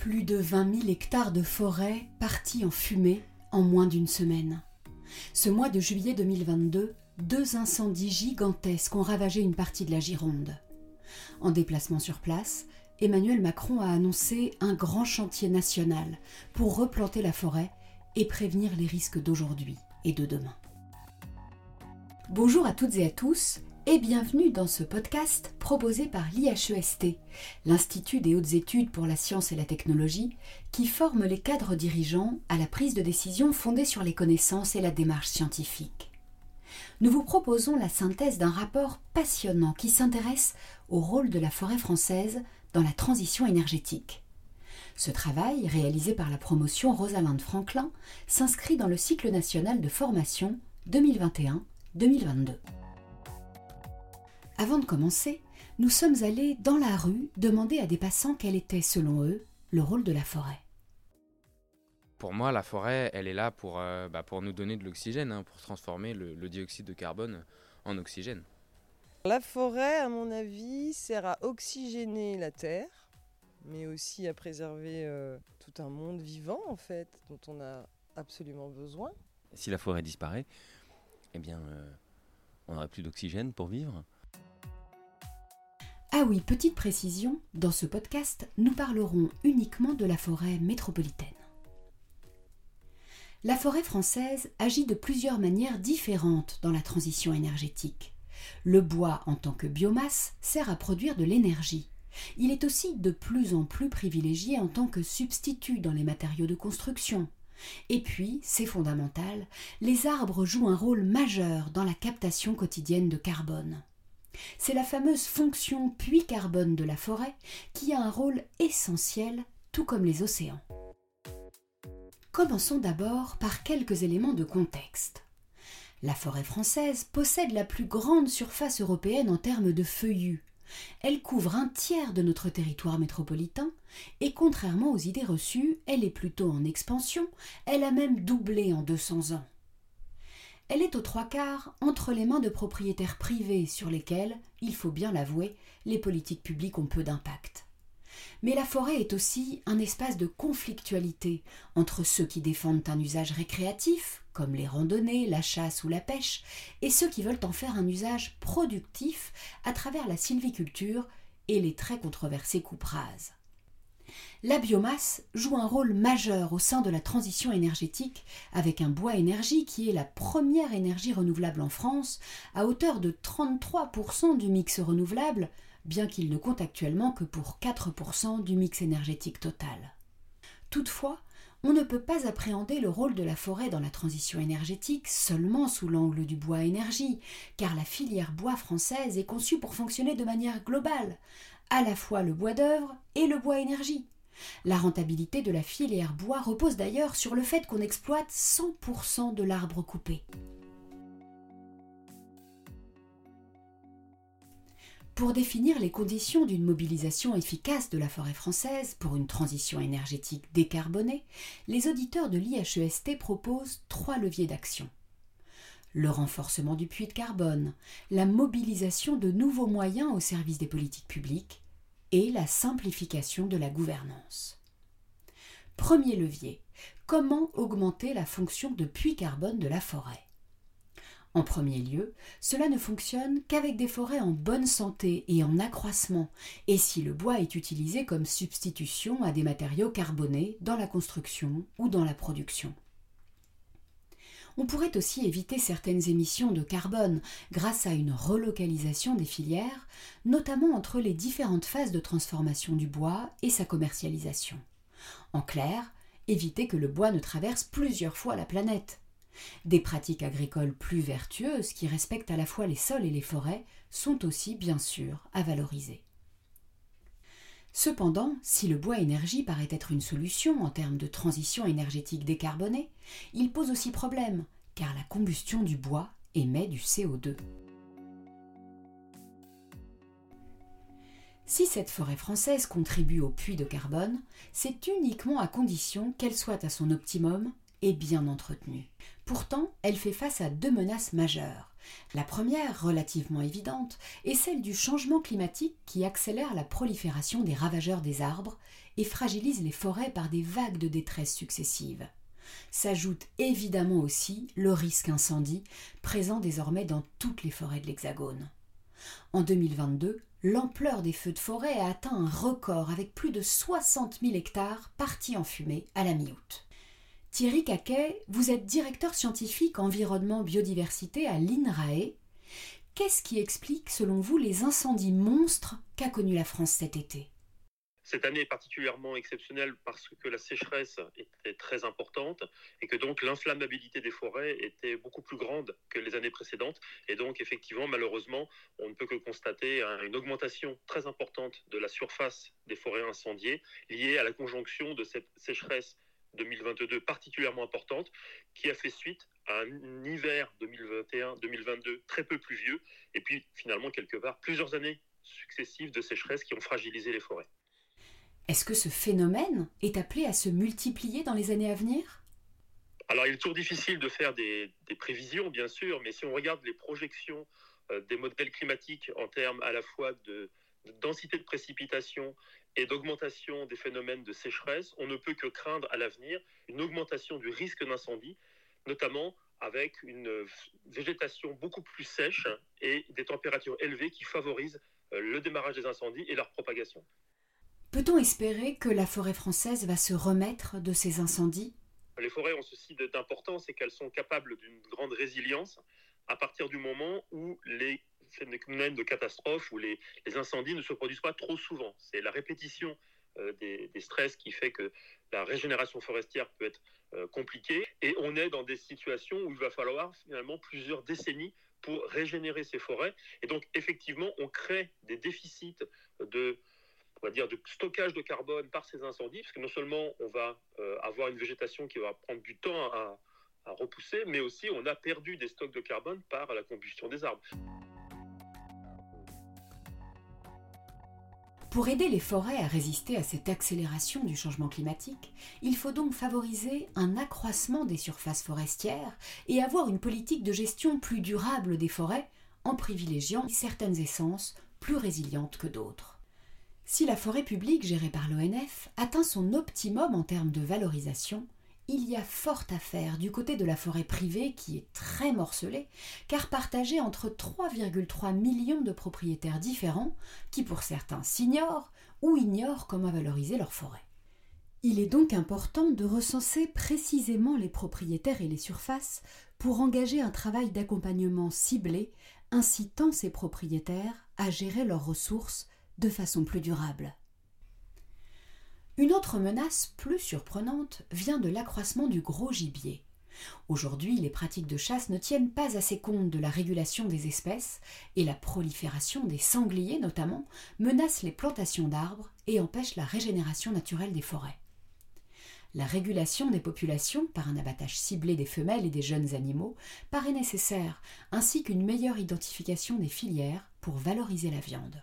Plus de 20 000 hectares de forêt partis en fumée en moins d'une semaine. Ce mois de juillet 2022, deux incendies gigantesques ont ravagé une partie de la Gironde. En déplacement sur place, Emmanuel Macron a annoncé un grand chantier national pour replanter la forêt et prévenir les risques d'aujourd'hui et de demain. Bonjour à toutes et à tous et bienvenue dans ce podcast proposé par l'IHEST, l'Institut des hautes études pour la science et la technologie, qui forme les cadres dirigeants à la prise de décision fondée sur les connaissances et la démarche scientifique. Nous vous proposons la synthèse d'un rapport passionnant qui s'intéresse au rôle de la forêt française dans la transition énergétique. Ce travail, réalisé par la promotion Rosalind Franklin, s'inscrit dans le cycle national de formation 2021-2022. Avant de commencer, nous sommes allés dans la rue demander à des passants quel était, selon eux, le rôle de la forêt. Pour moi, la forêt, elle est là pour, euh, bah, pour nous donner de l'oxygène, hein, pour transformer le, le dioxyde de carbone en oxygène. La forêt, à mon avis, sert à oxygéner la terre, mais aussi à préserver euh, tout un monde vivant, en fait, dont on a absolument besoin. Si la forêt disparaît, eh bien, euh, on n'aurait plus d'oxygène pour vivre. Ah oui, petite précision, dans ce podcast, nous parlerons uniquement de la forêt métropolitaine. La forêt française agit de plusieurs manières différentes dans la transition énergétique. Le bois en tant que biomasse sert à produire de l'énergie. Il est aussi de plus en plus privilégié en tant que substitut dans les matériaux de construction. Et puis, c'est fondamental, les arbres jouent un rôle majeur dans la captation quotidienne de carbone. C'est la fameuse fonction puits carbone de la forêt qui a un rôle essentiel, tout comme les océans. Commençons d'abord par quelques éléments de contexte. La forêt française possède la plus grande surface européenne en termes de feuillus. Elle couvre un tiers de notre territoire métropolitain et contrairement aux idées reçues, elle est plutôt en expansion, elle a même doublé en 200 ans. Elle est aux trois quarts entre les mains de propriétaires privés sur lesquels, il faut bien l'avouer, les politiques publiques ont peu d'impact. Mais la forêt est aussi un espace de conflictualité entre ceux qui défendent un usage récréatif, comme les randonnées, la chasse ou la pêche, et ceux qui veulent en faire un usage productif à travers la sylviculture et les très controversés coupes rases. La biomasse joue un rôle majeur au sein de la transition énergétique avec un bois énergie qui est la première énergie renouvelable en France à hauteur de 33% du mix renouvelable, bien qu'il ne compte actuellement que pour 4% du mix énergétique total. Toutefois, on ne peut pas appréhender le rôle de la forêt dans la transition énergétique seulement sous l'angle du bois énergie, car la filière bois française est conçue pour fonctionner de manière globale, à la fois le bois d'œuvre et le bois énergie. La rentabilité de la filière bois repose d'ailleurs sur le fait qu'on exploite 100% de l'arbre coupé. Pour définir les conditions d'une mobilisation efficace de la forêt française pour une transition énergétique décarbonée, les auditeurs de l'IHEST proposent trois leviers d'action. Le renforcement du puits de carbone, la mobilisation de nouveaux moyens au service des politiques publiques et la simplification de la gouvernance. Premier levier, comment augmenter la fonction de puits carbone de la forêt? En premier lieu, cela ne fonctionne qu'avec des forêts en bonne santé et en accroissement, et si le bois est utilisé comme substitution à des matériaux carbonés dans la construction ou dans la production. On pourrait aussi éviter certaines émissions de carbone grâce à une relocalisation des filières, notamment entre les différentes phases de transformation du bois et sa commercialisation. En clair, éviter que le bois ne traverse plusieurs fois la planète. Des pratiques agricoles plus vertueuses qui respectent à la fois les sols et les forêts sont aussi bien sûr à valoriser. Cependant, si le bois énergie paraît être une solution en termes de transition énergétique décarbonée, il pose aussi problème, car la combustion du bois émet du CO2. Si cette forêt française contribue au puits de carbone, c'est uniquement à condition qu'elle soit à son optimum et bien entretenue. Pourtant, elle fait face à deux menaces majeures, La première, relativement évidente, est celle du changement climatique qui accélère la prolifération des ravageurs des arbres et fragilise les forêts par des vagues de détresse successives. S'ajoute évidemment aussi le risque incendie, présent désormais dans toutes les forêts de l'Hexagone. En 2022, l'ampleur des feux de forêt a atteint un record avec plus de 60 000 hectares partis en fumée à la mi-août. Thierry Caquet, vous êtes directeur scientifique environnement biodiversité à l'INRAE. Qu'est-ce qui explique, selon vous, les incendies monstres qu'a connus la France cet été? Cette année est particulièrement exceptionnelle parce que la sécheresse était très importante et que donc l'inflammabilité des forêts était beaucoup plus grande que les années précédentes. Et donc effectivement, malheureusement, on ne peut que constater une augmentation très importante de la surface des forêts incendiées liée à la conjonction de cette sécheresse 2022 particulièrement importante qui a fait suite à un hiver 2021-2022 très peu pluvieux et puis finalement quelque part plusieurs années successives de sécheresse qui ont fragilisé les forêts. Est-ce que ce phénomène est appelé à se multiplier dans les années à venir? Alors il est toujours difficile de faire des, prévisions bien sûr, mais si on regarde les projections euh, des modèles climatiques en termes à la fois de densité de précipitation et d'augmentation des phénomènes de sécheresse, on ne peut que craindre à l'avenir une augmentation du risque d'incendie, notamment avec une végétation beaucoup plus sèche et des températures élevées qui favorisent euh, le démarrage des incendies et leur propagation. Peut-on espérer que la forêt française va se remettre de ces incendies? Les forêts ont ceci d'importance, c'est qu'elles sont capables d'une grande résilience à partir du moment où les phénomènes de catastrophe ou les, incendies ne se produisent pas trop souvent. C'est la répétition euh, des, stress qui fait que la régénération forestière peut être euh, compliquée. Et on est dans des situations où il va falloir finalement plusieurs décennies pour régénérer ces forêts. Et donc effectivement, on crée des déficits de on va dire, de stockage de carbone par ces incendies, parce que non seulement on va euh, avoir une végétation qui va prendre du temps à repousser, mais aussi on a perdu des stocks de carbone par la combustion des arbres. Pour aider les forêts à résister à cette accélération du changement climatique, il faut donc favoriser un accroissement des surfaces forestières et avoir une politique de gestion plus durable des forêts en privilégiant certaines essences plus résilientes que d'autres. Si la forêt publique gérée par l'ONF atteint son optimum en termes de valorisation, il y a fort à faire du côté de la forêt privée qui est très morcelée, car partagée entre 3,3 millions de propriétaires différents qui pour certains s'ignorent ou ignorent comment valoriser leur forêt. Il est donc important de recenser précisément les propriétaires et les surfaces pour engager un travail d'accompagnement ciblé incitant ces propriétaires à gérer leurs ressources de façon plus durable. Une autre menace plus surprenante vient de l'accroissement du gros gibier. Aujourd'hui, les pratiques de chasse ne tiennent pas assez compte de la régulation des espèces et la prolifération des sangliers notamment menace les plantations d'arbres et empêche la régénération naturelle des forêts. La régulation des populations par un abattage ciblé des femelles et des jeunes animaux paraît nécessaire, ainsi qu'une meilleure identification des filières pour valoriser la viande.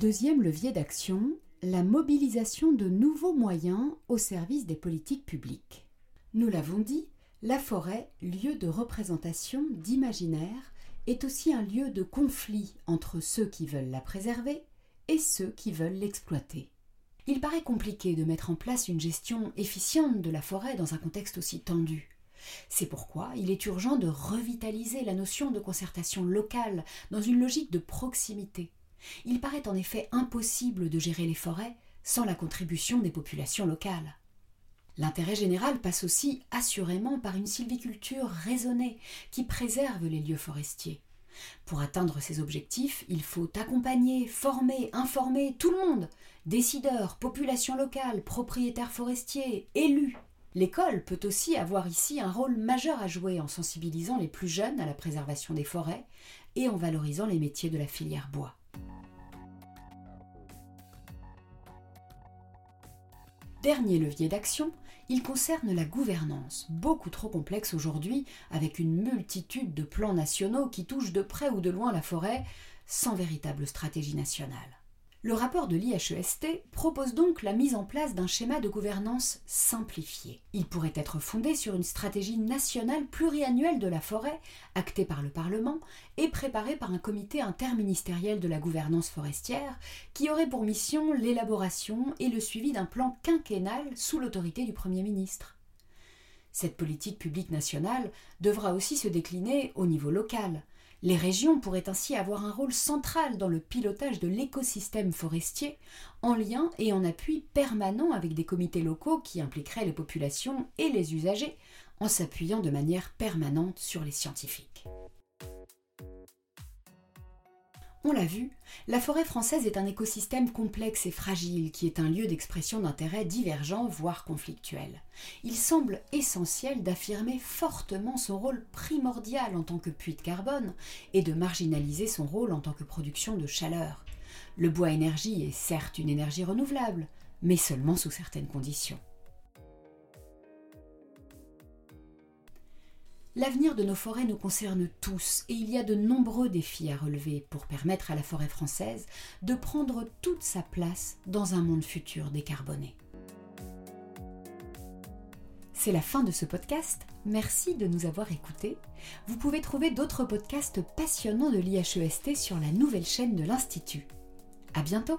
Deuxième levier d'action, la mobilisation de nouveaux moyens au service des politiques publiques. Nous l'avons dit, la forêt, lieu de représentation, d'imaginaire, est aussi un lieu de conflit entre ceux qui veulent la préserver et ceux qui veulent l'exploiter. Il paraît compliqué de mettre en place une gestion efficiente de la forêt dans un contexte aussi tendu. C'est pourquoi il est urgent de revitaliser la notion de concertation locale dans une logique de proximité il paraît en effet impossible de gérer les forêts sans la contribution des populations locales. L'intérêt général passe aussi assurément par une sylviculture raisonnée qui préserve les lieux forestiers. Pour atteindre ces objectifs, il faut accompagner, former, informer tout le monde décideurs, populations locales, propriétaires forestiers, élus. L'école peut aussi avoir ici un rôle majeur à jouer en sensibilisant les plus jeunes à la préservation des forêts et en valorisant les métiers de la filière bois. Dernier levier d'action, il concerne la gouvernance, beaucoup trop complexe aujourd'hui, avec une multitude de plans nationaux qui touchent de près ou de loin la forêt, sans véritable stratégie nationale. Le rapport de l'IHEST propose donc la mise en place d'un schéma de gouvernance simplifié. Il pourrait être fondé sur une stratégie nationale pluriannuelle de la forêt, actée par le Parlement et préparée par un comité interministériel de la gouvernance forestière, qui aurait pour mission l'élaboration et le suivi d'un plan quinquennal sous l'autorité du Premier ministre. Cette politique publique nationale devra aussi se décliner au niveau local. Les régions pourraient ainsi avoir un rôle central dans le pilotage de l'écosystème forestier, en lien et en appui permanent avec des comités locaux qui impliqueraient les populations et les usagers, en s'appuyant de manière permanente sur les scientifiques. On l'a vu, la forêt française est un écosystème complexe et fragile qui est un lieu d'expression d'intérêts divergents, voire conflictuels. Il semble essentiel d'affirmer fortement son rôle primordial en tant que puits de carbone et de marginaliser son rôle en tant que production de chaleur. Le bois énergie est certes une énergie renouvelable, mais seulement sous certaines conditions. L'avenir de nos forêts nous concerne tous et il y a de nombreux défis à relever pour permettre à la forêt française de prendre toute sa place dans un monde futur décarboné. C'est la fin de ce podcast. Merci de nous avoir écoutés. Vous pouvez trouver d'autres podcasts passionnants de l'IHEST sur la nouvelle chaîne de l'Institut. À bientôt!